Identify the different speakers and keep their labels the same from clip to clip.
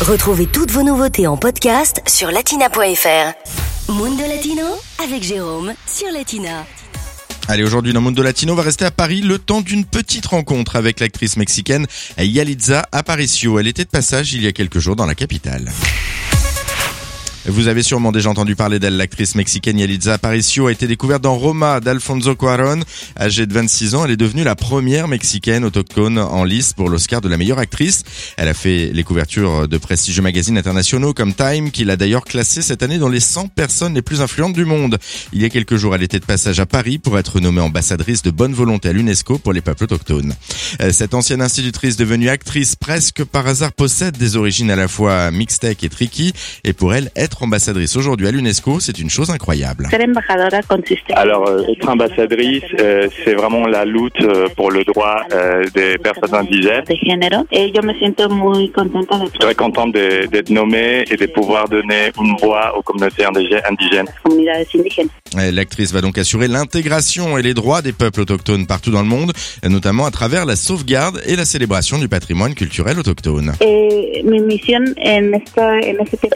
Speaker 1: Retrouvez toutes vos nouveautés en podcast sur latina.fr. Mundo Latino avec Jérôme sur Latina.
Speaker 2: Allez, aujourd'hui dans Mundo Latino, on va rester à Paris le temps d'une petite rencontre avec l'actrice mexicaine Yalitza Aparicio. Elle était de passage il y a quelques jours dans la capitale. Vous avez sûrement déjà entendu parler d'elle, l'actrice mexicaine Yalitza Aparicio a été découverte dans Roma d'Alfonso Cuarón. Âgée de 26 ans, elle est devenue la première mexicaine autochtone en lice pour l'Oscar de la meilleure actrice. Elle a fait les couvertures de prestigieux magazines internationaux comme Time, qui l'a d'ailleurs classée cette année dans les 100 personnes les plus influentes du monde. Il y a quelques jours, elle était de passage à Paris pour être nommée ambassadrice de bonne volonté à l'UNESCO pour les peuples autochtones. Euh, cette ancienne institutrice devenue actrice presque par hasard possède des origines à la fois mixtec et tricky et pour elle, être ambassadrice aujourd'hui à l'UNESCO, c'est une chose incroyable.
Speaker 3: Alors, euh, être ambassadrice, euh, c'est vraiment la lutte euh, pour le droit euh, des personnes indigènes. Je suis très contente de- d'être nommée et de pouvoir donner une voix aux communautés indigè- indigènes.
Speaker 2: L'actrice va donc assurer l'intégration et les droits des peuples autochtones partout dans le monde, notamment à travers la sauvegarde et la célébration du patrimoine culturel autochtone.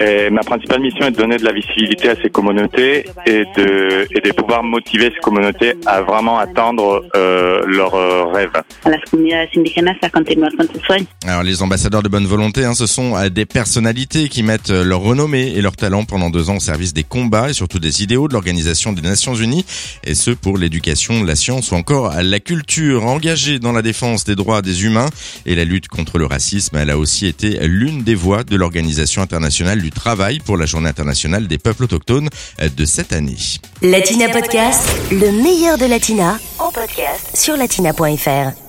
Speaker 3: Et ma principale mission est de donner de la visibilité à ces communautés et de, et de pouvoir motiver ces communautés à vraiment atteindre euh, leurs euh, rêves.
Speaker 4: sueños.
Speaker 2: Alors les ambassadeurs de bonne volonté, hein, ce sont euh, des personnalités qui mettent euh, leur renommée et leur talent pendant deux ans au service des combats et surtout des idéaux de l'Organisation des Nations Unies, et ce pour l'éducation, la science ou encore la culture. Engagée dans la défense des droits des humains et la lutte contre le racisme, elle a aussi été l'une des voix de l'Organisation internationale du travail pour la Journée internationale des peuples autochtones euh, de cette année.
Speaker 1: Latina Podcast, le meilleur de Latina en podcast sur latina.fr.